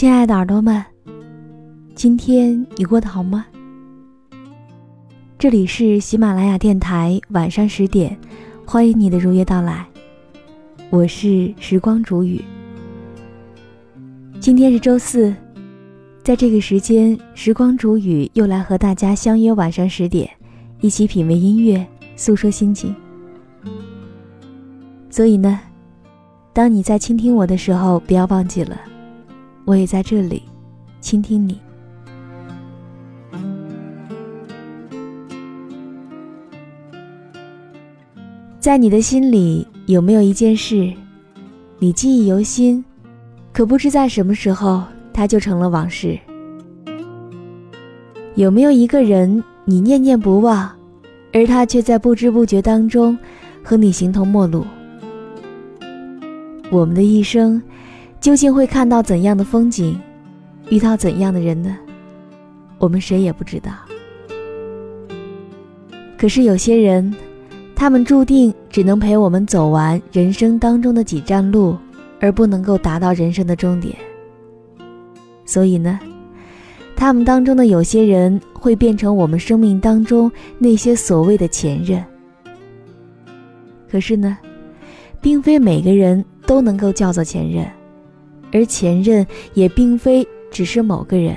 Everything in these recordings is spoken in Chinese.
亲爱的耳朵们，今天你过得好吗？这里是喜马拉雅电台，晚上十点，欢迎你的如约到来。我是时光煮雨。今天是周四，在这个时间，时光煮雨又来和大家相约晚上十点，一起品味音乐，诉说心情。所以呢，当你在倾听我的时候，不要忘记了。我也在这里，倾听你。在你的心里，有没有一件事，你记忆犹新，可不知在什么时候，它就成了往事？有没有一个人，你念念不忘，而他却在不知不觉当中，和你形同陌路？我们的一生。究竟会看到怎样的风景，遇到怎样的人呢？我们谁也不知道。可是有些人，他们注定只能陪我们走完人生当中的几站路，而不能够达到人生的终点。所以呢，他们当中的有些人会变成我们生命当中那些所谓的前任。可是呢，并非每个人都能够叫做前任。而前任也并非只是某个人，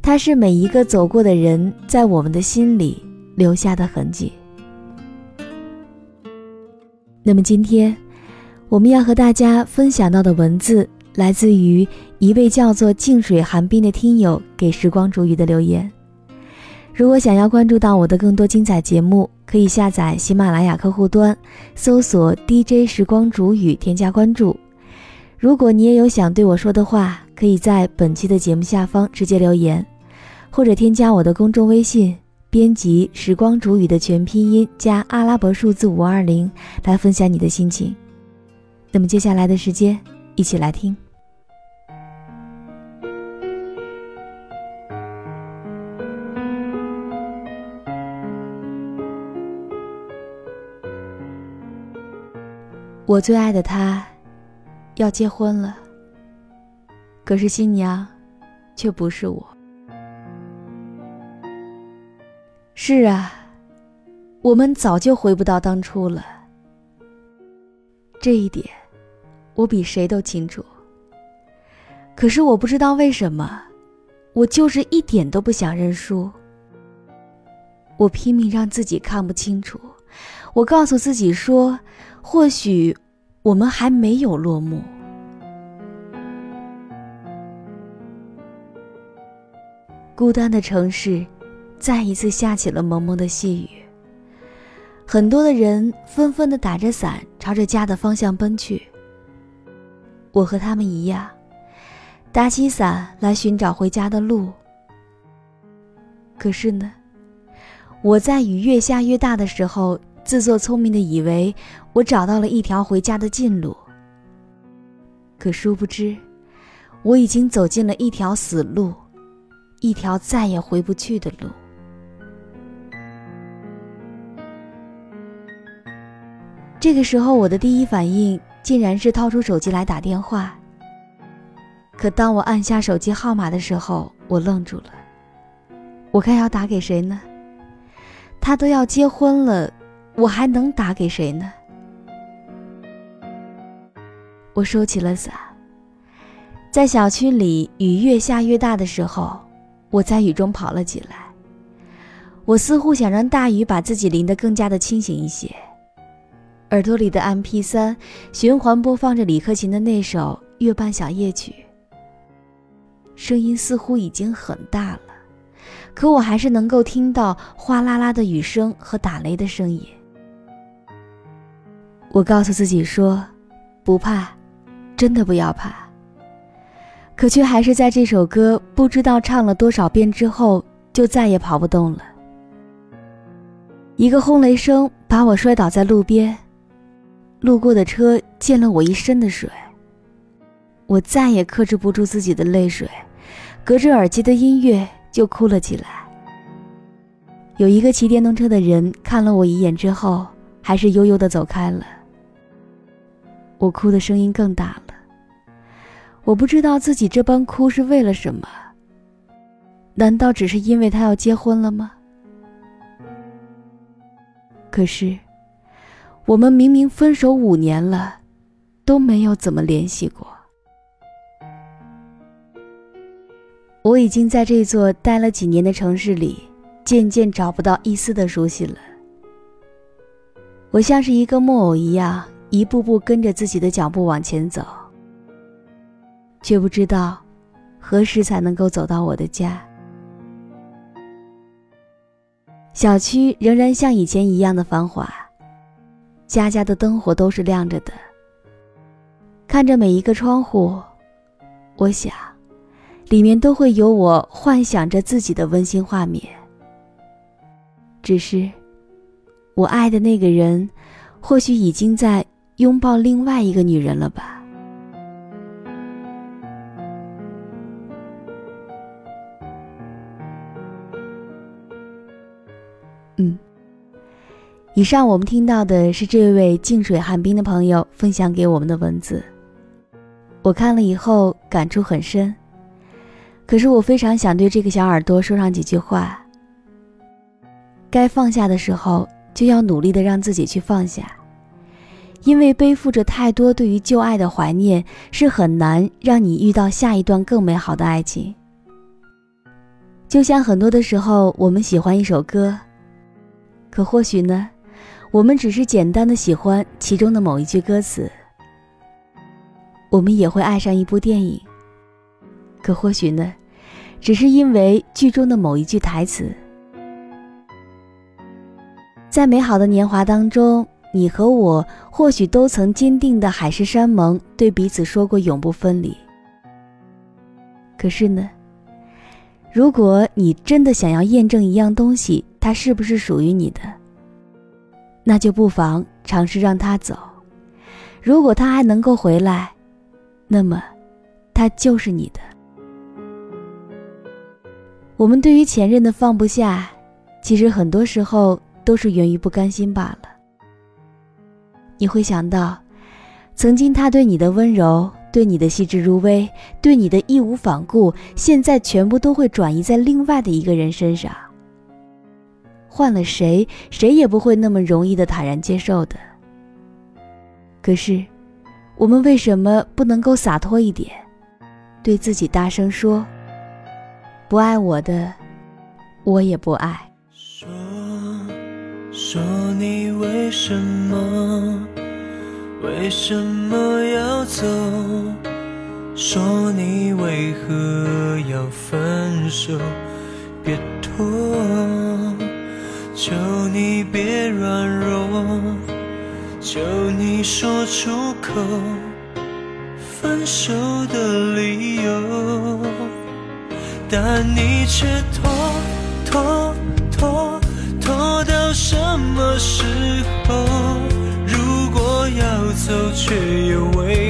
他是每一个走过的人在我们的心里留下的痕迹。那么今天，我们要和大家分享到的文字，来自于一位叫做“静水寒冰”的听友给时光煮雨的留言。如果想要关注到我的更多精彩节目，可以下载喜马拉雅客户端，搜索 “DJ 时光煮雨”，添加关注。如果你也有想对我说的话，可以在本期的节目下方直接留言，或者添加我的公众微信，编辑“时光煮雨”的全拼音加阿拉伯数字五二零来分享你的心情。那么接下来的时间，一起来听。我最爱的他。要结婚了，可是新娘却不是我。是啊，我们早就回不到当初了。这一点，我比谁都清楚。可是我不知道为什么，我就是一点都不想认输。我拼命让自己看不清楚，我告诉自己说，或许。我们还没有落幕。孤单的城市，再一次下起了蒙蒙的细雨。很多的人纷纷的打着伞，朝着家的方向奔去。我和他们一样，打起伞来寻找回家的路。可是呢，我在雨越下越大的时候。自作聪明的以为我找到了一条回家的近路，可殊不知，我已经走进了一条死路，一条再也回不去的路。这个时候，我的第一反应竟然是掏出手机来打电话。可当我按下手机号码的时候，我愣住了。我该要打给谁呢？他都要结婚了，我还能打给谁呢？我收起了伞。在小区里，雨越下越大的时候，我在雨中跑了起来。我似乎想让大雨把自己淋得更加的清醒一些。耳朵里的 MP3 循环播放着李克勤的那首《月半小夜曲》，声音似乎已经很大了，可我还是能够听到哗啦啦的雨声和打雷的声音。我告诉自己说：“不怕，真的不要怕。”可却还是在这首歌不知道唱了多少遍之后，就再也跑不动了。一个轰雷声把我摔倒在路边，路过的车溅了我一身的水。我再也克制不住自己的泪水，隔着耳机的音乐就哭了起来。有一个骑电动车的人看了我一眼之后，还是悠悠的走开了。我哭的声音更大了。我不知道自己这般哭是为了什么？难道只是因为他要结婚了吗？可是，我们明明分手五年了，都没有怎么联系过。我已经在这座待了几年的城市里，渐渐找不到一丝的熟悉了。我像是一个木偶一样，一步步跟着自己的脚步往前走。却不知道何时才能够走到我的家。小区仍然像以前一样的繁华，家家的灯火都是亮着的。看着每一个窗户，我想，里面都会有我幻想着自己的温馨画面。只是，我爱的那个人，或许已经在拥抱另外一个女人了吧。嗯，以上我们听到的是这位静水寒冰的朋友分享给我们的文字。我看了以后感触很深，可是我非常想对这个小耳朵说上几句话。该放下的时候，就要努力的让自己去放下，因为背负着太多对于旧爱的怀念，是很难让你遇到下一段更美好的爱情。就像很多的时候，我们喜欢一首歌。可或许呢，我们只是简单的喜欢其中的某一句歌词。我们也会爱上一部电影。可或许呢，只是因为剧中的某一句台词。在美好的年华当中，你和我或许都曾坚定的海誓山盟，对彼此说过永不分离。可是呢，如果你真的想要验证一样东西，它是不是属于你的？那就不妨尝试让它走。如果他还能够回来，那么他就是你的。我们对于前任的放不下，其实很多时候都是源于不甘心罢了。你会想到，曾经他对你的温柔，对你的细致入微，对你的义无反顾，现在全部都会转移在另外的一个人身上。换了谁，谁也不会那么容易的坦然接受的。可是，我们为什么不能够洒脱一点，对自己大声说：“不爱我的，我也不爱。”说你为什么为什么要走？说你为何要分手？别拖。求你别软弱，求你说出口分手的理由，但你却拖拖拖拖什么时候？如果要走，却又为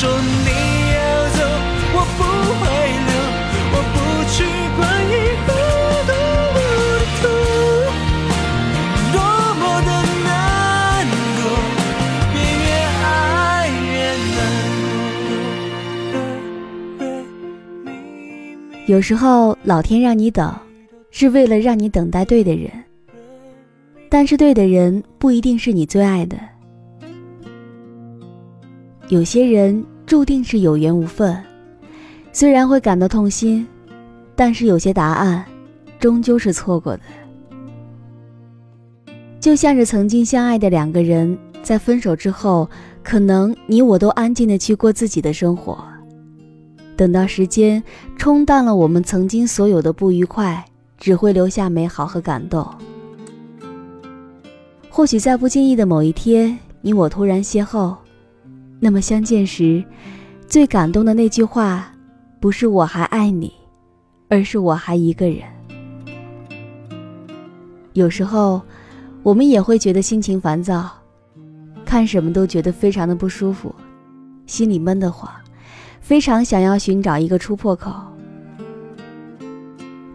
说你要走，我不会留，我不去管以后多么的痛，多么的难过，别越爱越难过。有时候老天让你等，是为了让你等待对的人，但是对的人不一定是你最爱的。有些人注定是有缘无分，虽然会感到痛心，但是有些答案终究是错过的。就像是曾经相爱的两个人，在分手之后，可能你我都安静的去过自己的生活，等到时间冲淡了我们曾经所有的不愉快，只会留下美好和感动。或许在不经意的某一天，你我突然邂逅。那么相见时，最感动的那句话，不是我还爱你，而是我还一个人。有时候，我们也会觉得心情烦躁，看什么都觉得非常的不舒服，心里闷得慌，非常想要寻找一个突破口。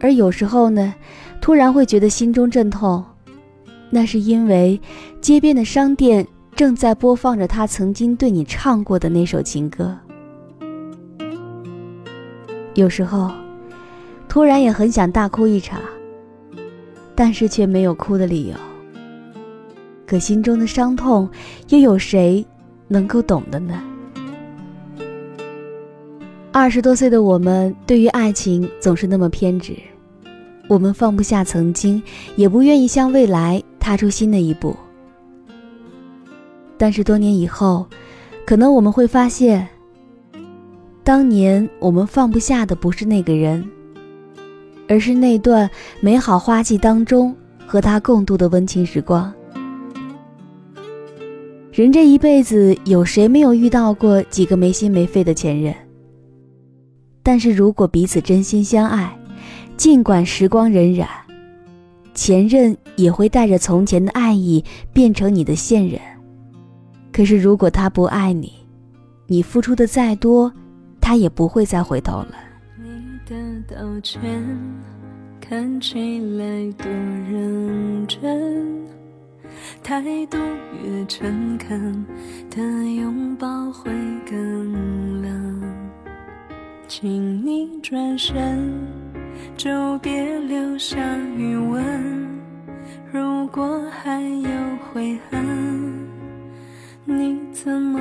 而有时候呢，突然会觉得心中阵痛，那是因为街边的商店。正在播放着他曾经对你唱过的那首情歌。有时候，突然也很想大哭一场，但是却没有哭的理由。可心中的伤痛，又有谁能够懂的呢？二十多岁的我们，对于爱情总是那么偏执，我们放不下曾经，也不愿意向未来踏出新的一步。但是多年以后，可能我们会发现，当年我们放不下的不是那个人，而是那段美好花季当中和他共度的温情时光。人这一辈子，有谁没有遇到过几个没心没肺的前任？但是如果彼此真心相爱，尽管时光荏苒，前任也会带着从前的爱意变成你的现任。可是如果他不爱你，你付出的再多，他也不会再回头了。你的道歉看起来多认真。态度越诚恳，的拥抱会更冷。请你转身，就别留下余温。如果还有悔恨，你怎么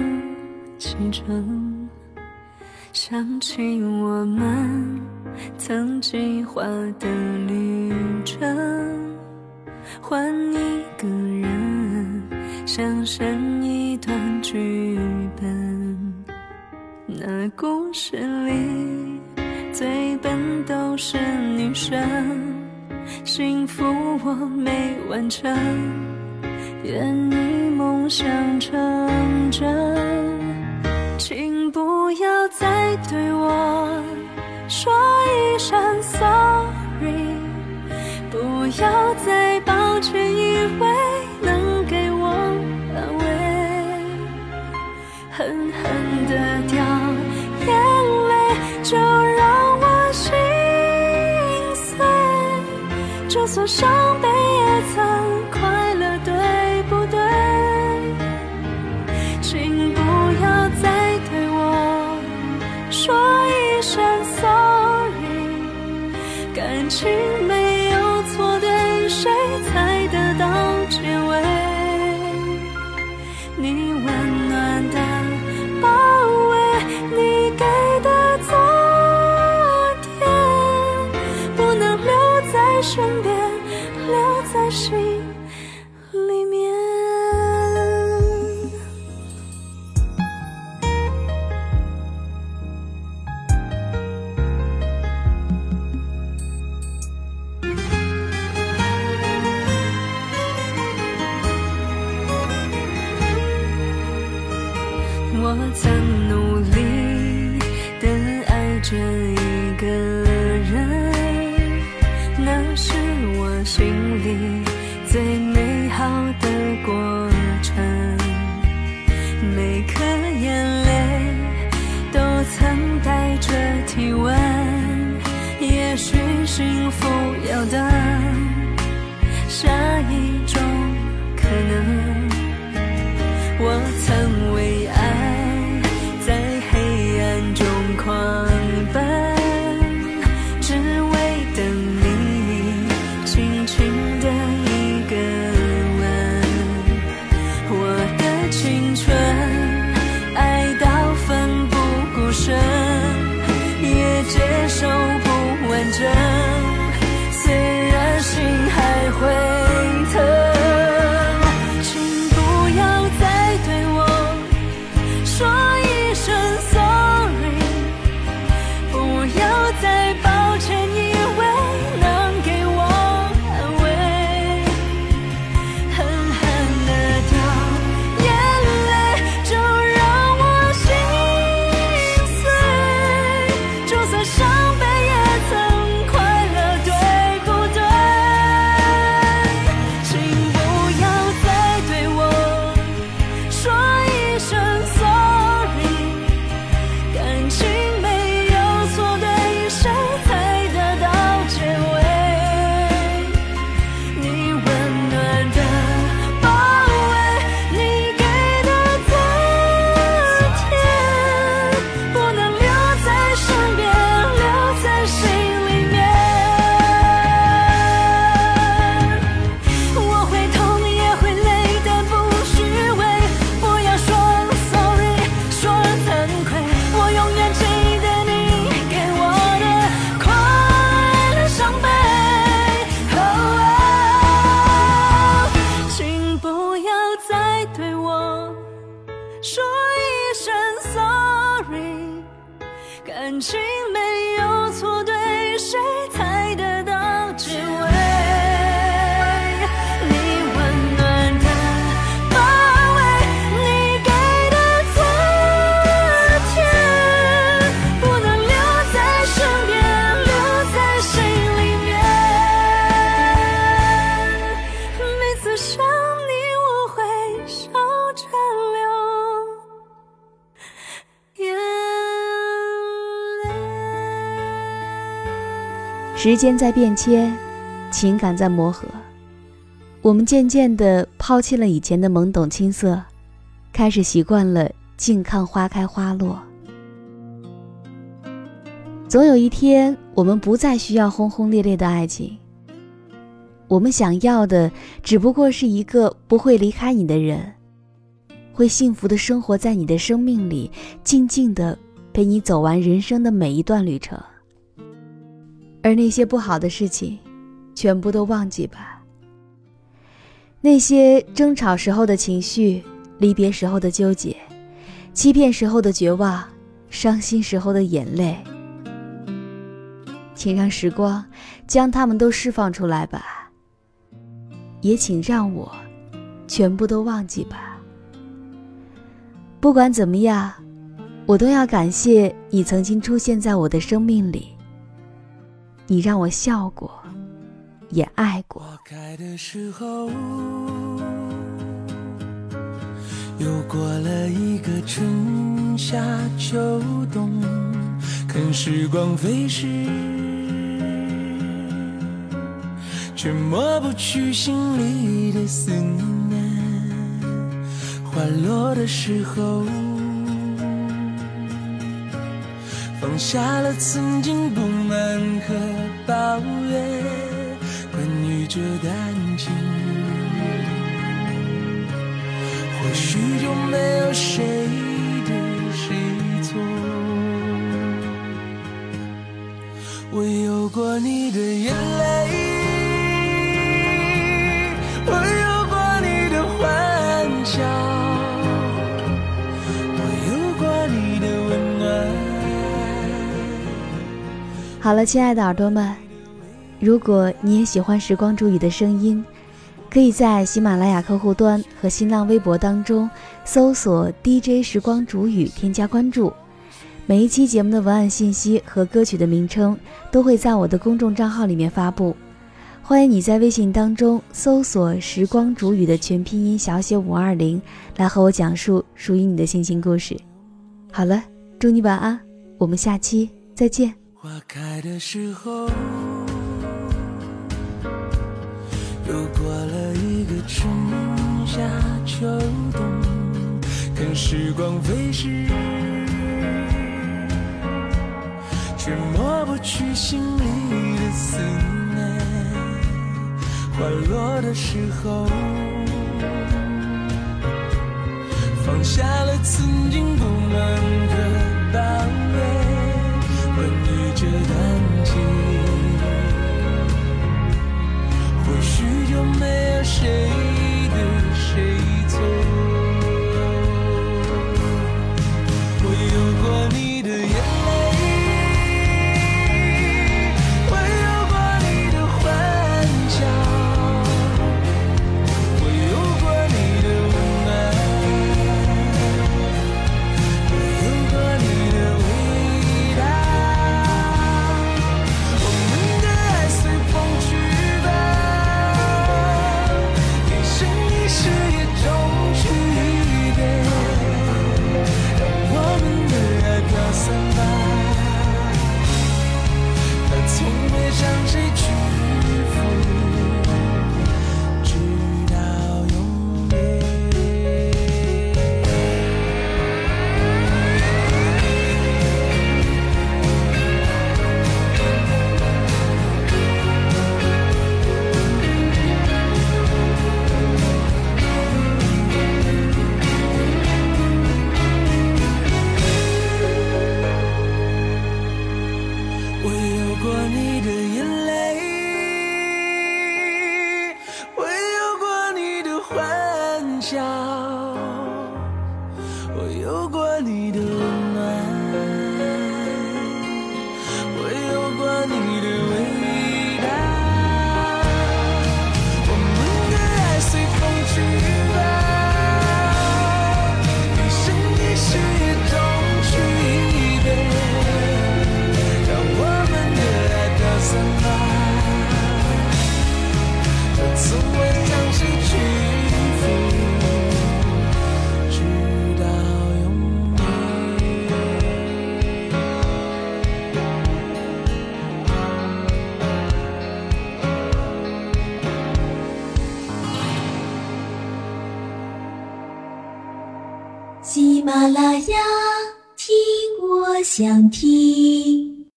启程？想起我们曾计划的旅程。换一个人，想生一段剧本。那故事里最笨都是女生，幸福我没完成，愿你梦想成真。请不要再对我说一声 sorry，不要再抱。却以为能给我安慰，狠狠的掉眼泪，就让我心碎。就算伤悲也曾跟时间在变迁，情感在磨合，我们渐渐地抛弃了以前的懵懂青涩，开始习惯了静看花开花落。总有一天，我们不再需要轰轰烈烈的爱情。我们想要的，只不过是一个不会离开你的人，会幸福的生活在你的生命里，静静的陪你走完人生的每一段旅程。而那些不好的事情，全部都忘记吧。那些争吵时候的情绪，离别时候的纠结，欺骗时候的绝望，伤心时候的眼泪。请让时光将它们都释放出来吧，也请让我全部都忘记吧。不管怎么样，我都要感谢你曾经出现在我的生命里。你让我笑过，也爱过。花开的时候又过了一个春夏秋冬，看时光飞逝。却抹不去心里的思念。花落的时候，放下了曾经不满和抱怨。关于这段情，或许就没有谁对谁错。我有过你的眼泪。好了，亲爱的耳朵们，如果你也喜欢时光煮雨的声音，可以在喜马拉雅客户端和新浪微博当中搜索 DJ 时光煮雨，添加关注。每一期节目的文案信息和歌曲的名称都会在我的公众账号里面发布。欢迎你在微信当中搜索“时光煮雨”的全拼音小写五二零，来和我讲述属于你的心情故事。好了，祝你晚安，我们下期再见。花开的时候，又过了一个春夏秋冬，看时光飞逝，却抹不去心里的思念。花落的时候，放下了曾经不满的抱怨。这感情，或许就没有谁